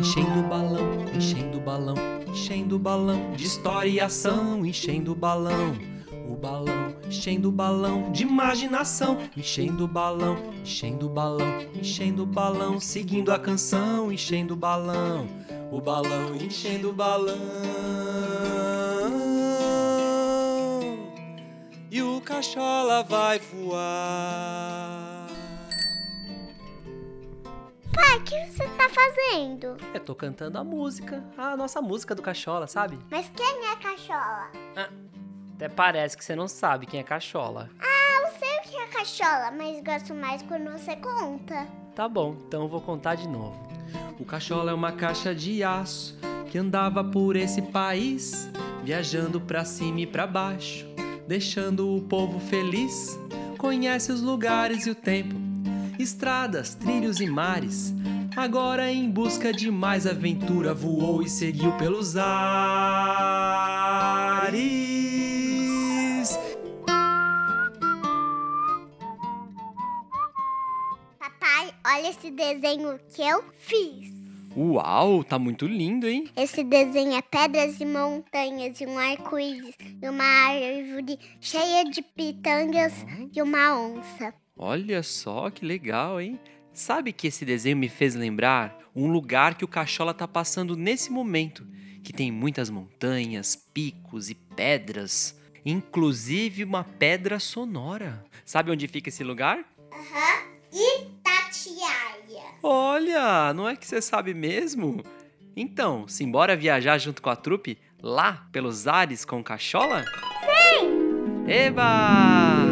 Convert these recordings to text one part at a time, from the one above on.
enchendo o balão, enchendo o balão, enchendo o balão de história e ação, enchendo o balão. O balão, enchendo o balão de imaginação, enchendo o balão, enchendo o balão, enchendo o balão, seguindo a canção, enchendo o balão, o balão, enchendo o balão. E o cachola vai voar. Pai, o que você tá fazendo? Eu tô cantando a música, a nossa música do cachola, sabe? Mas quem é cachola? Até parece que você não sabe quem é cachola. Ah, eu sei o que é cachola, mas gosto mais quando você conta. Tá bom, então eu vou contar de novo. O cachola é uma caixa de aço que andava por esse país, viajando pra cima e pra baixo, deixando o povo feliz. Conhece os lugares e o tempo, estradas, trilhos e mares. Agora em busca de mais aventura, voou e seguiu pelos ares. Papai, olha esse desenho que eu fiz. Uau, tá muito lindo, hein? Esse desenho é pedras e montanhas, e um arco-íris, e uma árvore cheia de pitangas e uma onça. Olha só que legal, hein? Sabe que esse desenho me fez lembrar um lugar que o Cachola tá passando nesse momento, que tem muitas montanhas, picos e pedras, inclusive uma pedra sonora. Sabe onde fica esse lugar? Aham. Itatiaia. Olha, não é que você sabe mesmo? Então, simbora viajar junto com a trupe lá pelos ares com o Cachola? Sim! Eba!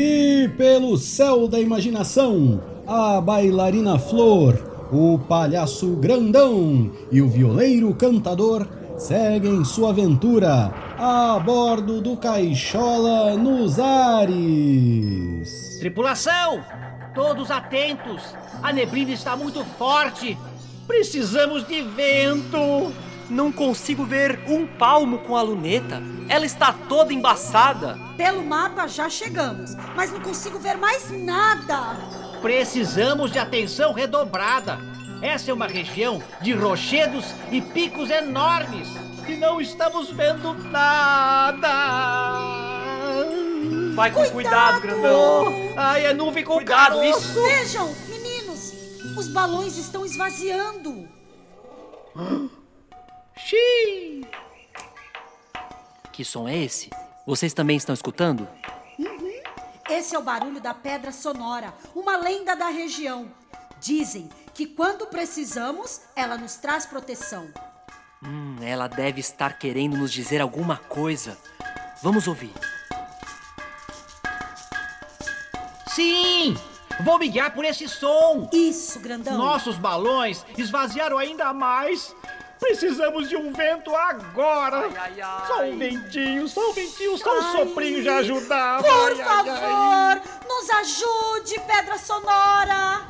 E pelo céu da imaginação, a bailarina Flor, o palhaço grandão e o violeiro cantador seguem sua aventura a bordo do Caixola nos ares. Tripulação! Todos atentos! A neblina está muito forte! Precisamos de vento! Não consigo ver um palmo com a luneta. Ela está toda embaçada. Pelo mapa já chegamos, mas não consigo ver mais nada. Precisamos de atenção redobrada! Essa é uma região de rochedos e picos enormes! E não estamos vendo nada! Vai com cuidado, grandão. Ai, é nuvem com Cuidado, caroço! Vejam, meninos, os balões estão esvaziando. Xiii! Que som é esse? Vocês também estão escutando? Esse é o barulho da pedra sonora, uma lenda da região. Dizem que quando precisamos, ela nos traz proteção. Hum, ela deve estar querendo nos dizer alguma coisa. Vamos ouvir. Sim! Vou me guiar por esse som! Isso, grandão. Nossos balões esvaziaram ainda mais! Precisamos de um vento agora! ai, ai. Só um ventinho, só um ventinho, só um Ai. soprinho já ajudava! Por Ai, ai, favor, nos ajude, pedra sonora.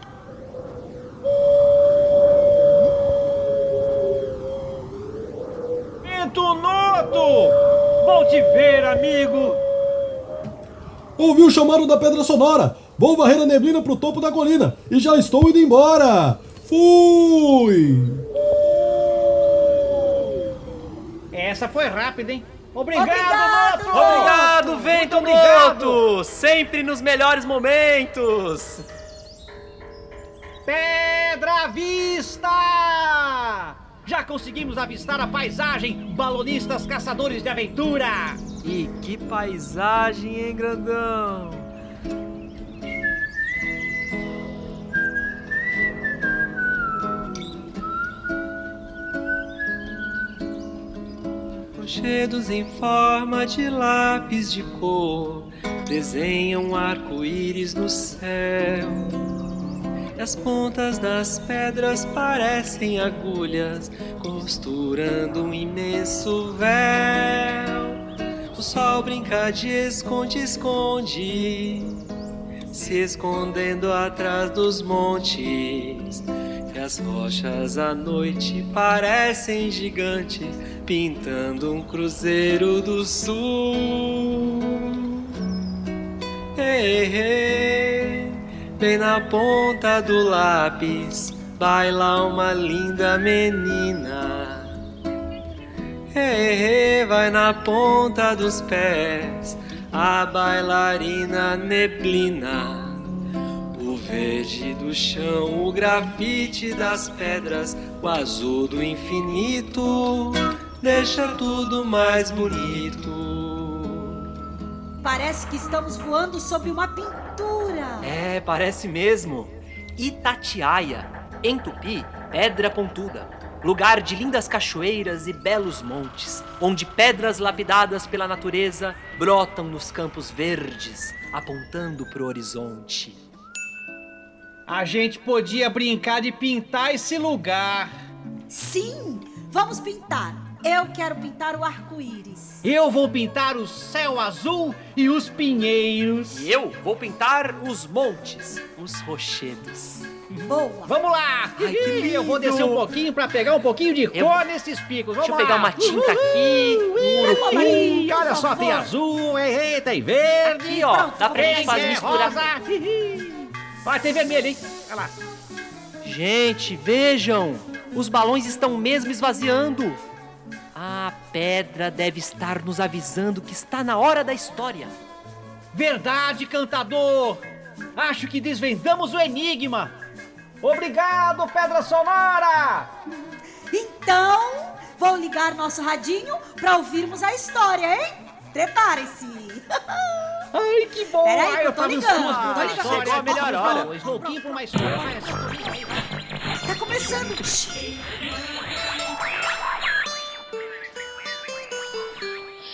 ai. Vento Noto! Bom te ver, amigo! Ouviu o chamado da pedra sonora? Vou varrer a neblina pro topo da colina e já estou indo embora. Fui! Essa foi rápida, hein? Obrigado, Obrigado, Noto! Obrigado, Vento Muito obrigado. Noto! Sempre nos melhores momentos! Pedra à vista! Já conseguimos avistar a paisagem, balonistas caçadores de aventura! E que paisagem, hein, grandão? Rochedos em forma de lápis de cor desenham arco-íris no céu. E as pontas das pedras parecem agulhas costurando um imenso véu. O sol brinca de esconde-esconde, se escondendo atrás dos montes. As rochas à noite parecem gigantes, pintando um cruzeiro do sul. Ei, ei, bem na ponta do lápis, baila uma linda menina. Hey, vai na ponta dos pés, a bailarina neblina. O verde do chão, o grafite das pedras, o azul do infinito, deixa tudo mais bonito. Parece que estamos voando sob uma pintura. É, parece mesmo. Itatiaia, em tupi, pedra pontuda. Lugar de lindas cachoeiras e belos montes, onde pedras lapidadas pela natureza brotam nos campos verdes, apontando pro horizonte. A gente podia brincar de pintar esse lugar. Sim, vamos pintar. Eu quero pintar o arco-íris. Eu vou pintar o céu azul e os pinheiros. E eu vou pintar os montes, os rochedos. Boa. Vamos lá! Ai, que lindo. Eu vou descer um pouquinho pra pegar um pouquinho de Eu- cor nesses picos. Vamos Deixa eu lá. pegar uma tinta aqui, um urucum. Ih, olha só, tem azul, ei, tem verde. Aqui, ó, dá pra gente fazer é misturar. rosa. Vai, tem vermelho, hein? Olha lá. Gente, vejam! Os balões estão mesmo esvaziando. A pedra deve estar nos avisando que está na hora da história. Verdade, cantador! Acho que desvendamos o enigma. Obrigado, Pedra Sonora! Então, vou ligar nosso radinho para ouvirmos a história, hein? Preparem-se. Ai, que bom! Peraí, Ai, eu tô tava ligando, por tô ligando. Chegou a melhor hora. Louquinhos por uma história. Vai. Tá começando.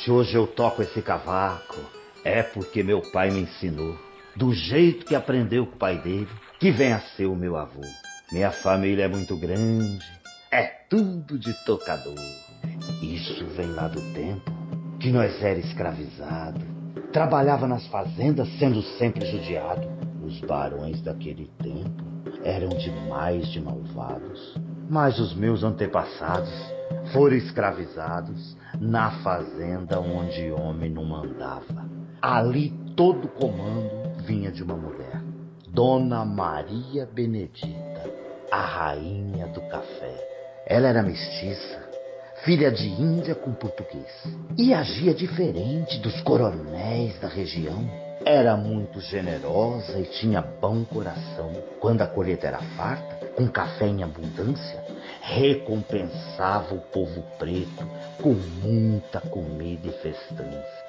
Se hoje eu toco esse cavaco, é porque meu pai me ensinou, do jeito que aprendeu com o pai dele, que vem a ser o meu avô. Minha família é muito grande, é tudo de tocador. Isso vem lá do tempo que nós era escravizado, trabalhava nas fazendas sendo sempre judiado. Os barões daquele tempo eram demais de malvados, mas os meus antepassados foram escravizados na fazenda onde homem não mandava. Ali todo comando vinha de uma mulher, Dona Maria Benedita, a rainha do café. Ela era mestiça, filha de índia com português, e agia diferente dos coronéis da região. Era muito generosa e tinha bom coração. Quando a colheita era farta, com café em abundância, recompensava o povo preto com muita comida e festança.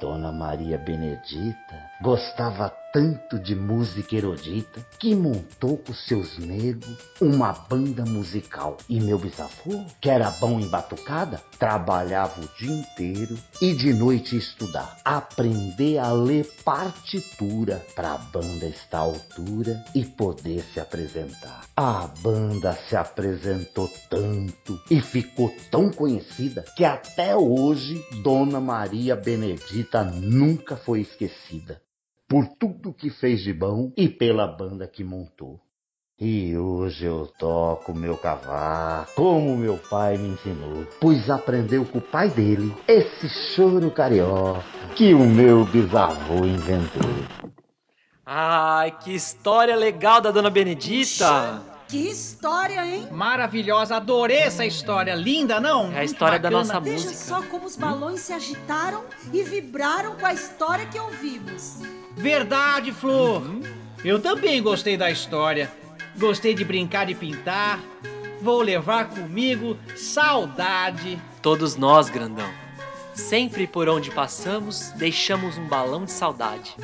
Dona Maria Benedita gostava tanto de música erudita que montou com seus negros uma banda musical. E meu bisavô, que era bom em batucada, trabalhava o dia inteiro e de noite estudar. Aprender a ler partitura para a banda estar à altura e poder se apresentar. A banda se apresentou tanto e ficou tão conhecida que até hoje Dona Maria Benedita nunca foi esquecida por tudo que fez de bom e pela banda que montou. E hoje eu toco meu cavaco, como meu pai me ensinou, pois aprendeu com o pai dele esse choro carioca que o meu bisavô inventou. Ai, que história legal da Dona Benedita! Que história, hein? Maravilhosa, adorei essa história. Linda, não? É a Muito história da bacana. nossa Veja música. só como os balões se agitaram e vibraram com a história que ouvimos. Verdade, Flor. Eu também gostei da história. Gostei de brincar de pintar. Vou levar comigo saudade. Todos nós, grandão. Sempre por onde passamos, deixamos um balão de saudade.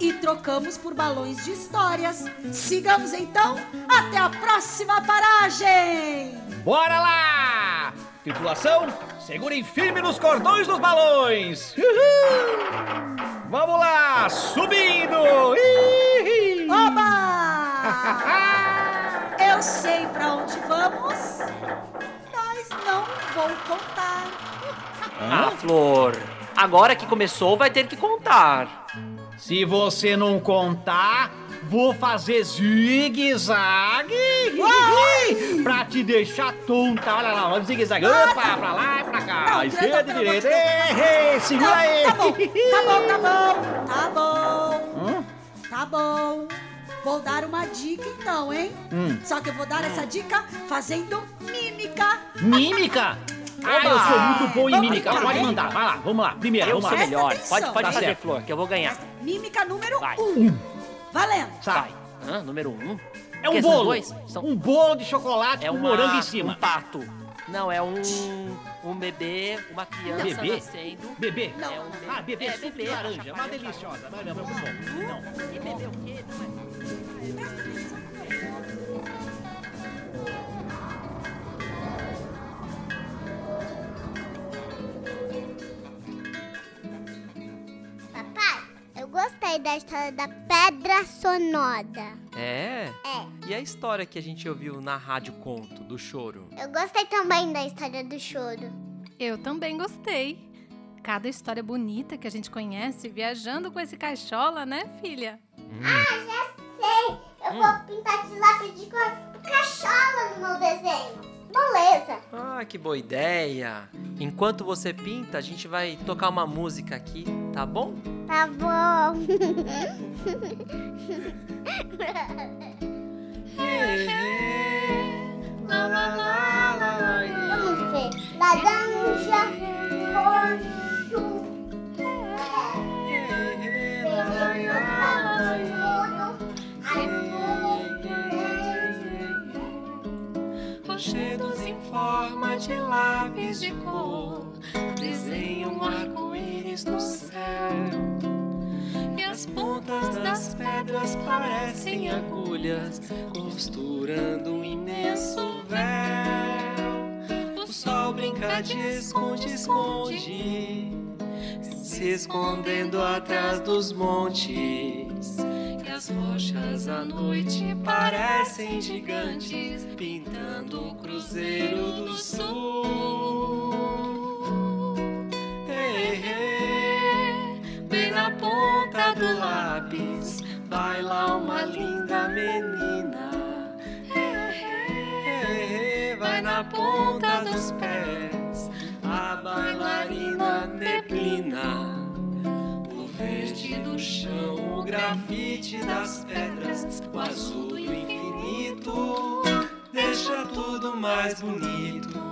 E trocamos por balões de histórias. Sigamos então até a próxima paragem! Bora lá! Tripulação, segurem firme nos cordões dos balões. Uhul! Vamos lá, subindo. Ih! Oba! Eu sei pra onde vamos, mas não vou contar. Ah, Flor, agora que começou, vai ter que contar. Se você não contar, vou fazer zigue-zague pra te deixar tonta. Olha lá, vamos zigue-zague. Opa, pra lá e pra cá. Esquerda e direita. Ei, ei, segura aí. Tá bom, tá bom, tá bom, tá bom, tá bom. Vou dar uma dica então, hein? Hum. Só que eu vou dar essa dica fazendo mímica. Mímica? Ah, eu sou muito bom em mímica. Pode mandar. Vai lá, vamos lá. Primeiro, Eu vamos sou lá. Presta melhor. atenção. Pode, pode Tá fazer, certo. Flor, que eu vou ganhar. Mímica número Vai. um. Valendo. Sai. Hã? Número um? É um bolo. dois? São- Um bolo de chocolate É com uma, morango em cima. um pato. Não, é um, um bebê, uma criança Bebê? nascendo. Bebê? É um bebê. Ah, bebê, É, suco de bebê, laranja. acho Uma é deliciosa. Não, muito bom. Não. E bebê o quê? Não é- da história da Pedra Sonora. É? É. E a história que a gente ouviu na rádio conto do choro? Eu gostei também da história do choro. Eu também gostei. Cada história bonita que a gente conhece viajando com esse caixola, né, filha? Sei, eu vou pintar de lápis de cor cachola no meu desenho. Beleza. Ah, que boa ideia! Enquanto você pinta, a gente vai tocar uma música aqui, tá bom? Tá bom. Vamos ver. Rochedos em forma de lápis de cor desenham um arco-íris no céu. E as pontas das pedras parecem agulhas costurando um imenso véu. O sol brinca de esconde-esconde, se escondendo atrás dos montes. As rochas à noite parecem gigantes, pintando o Cruzeiro do Sul. Ei, bem na ponta do lápis, baila uma linda menina. Ei, vai na ponta dos pés, a bailarina neblina. Do chão, o grafite das pedras, o azul do infinito, deixa tudo mais bonito.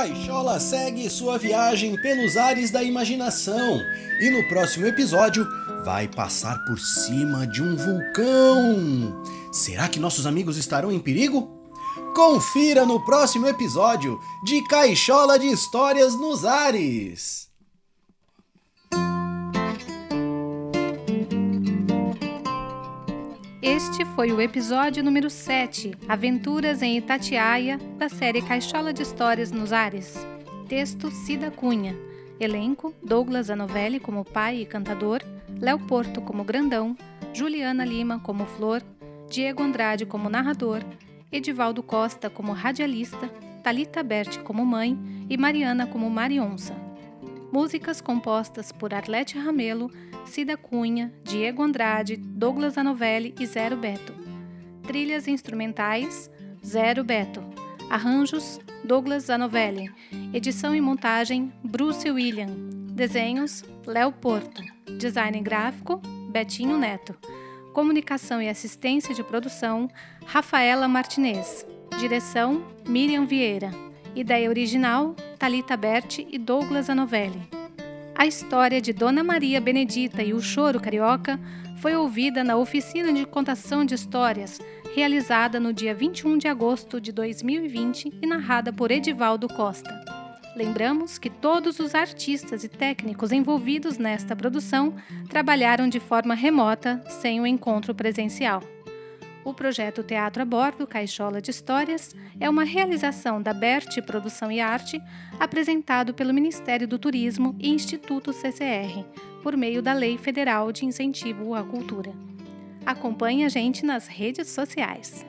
Caixola segue sua viagem pelos ares da imaginação e no próximo episódio vai passar por cima de um vulcão. Será que nossos amigos estarão em perigo? Confira no próximo episódio de Caixola de Histórias nos Ares. Este foi o episódio número 7, Aventuras em Itatiaia, da série Caixola de Histórias nos Ares. Texto Cida Cunha. Elenco: Douglas Anovelli como pai e cantador, Léo Porto como grandão, Juliana Lima como flor, Diego Andrade como narrador, Edivaldo Costa como radialista, Talita Berti como mãe e Mariana como Marionça. Músicas compostas por Arlete Ramelo, Cida Cunha, Diego Andrade, Douglas Anovelli e Zero Beto. Trilhas instrumentais, Zero Beto. Arranjos, Douglas Anovelli. Edição e montagem, Bruce William. Desenhos, Léo Porto. Design gráfico, Betinho Neto. Comunicação e assistência de produção, Rafaela Martinez. Direção, Miriam Vieira. Ideia original, Talita Berti e Douglas Anovelli. A história de Dona Maria Benedita e o Choro Carioca foi ouvida na oficina de contação de histórias, realizada no dia 21 de agosto de 2020 e narrada por Edivaldo Costa. Lembramos que todos os artistas e técnicos envolvidos nesta produção trabalharam de forma remota, sem o encontro presencial. O projeto Teatro a Bordo Caixola de Histórias é uma realização da Bert Produção e Arte, apresentado pelo Ministério do Turismo e Instituto CCR, por meio da Lei Federal de Incentivo à Cultura. Acompanhe a gente nas redes sociais.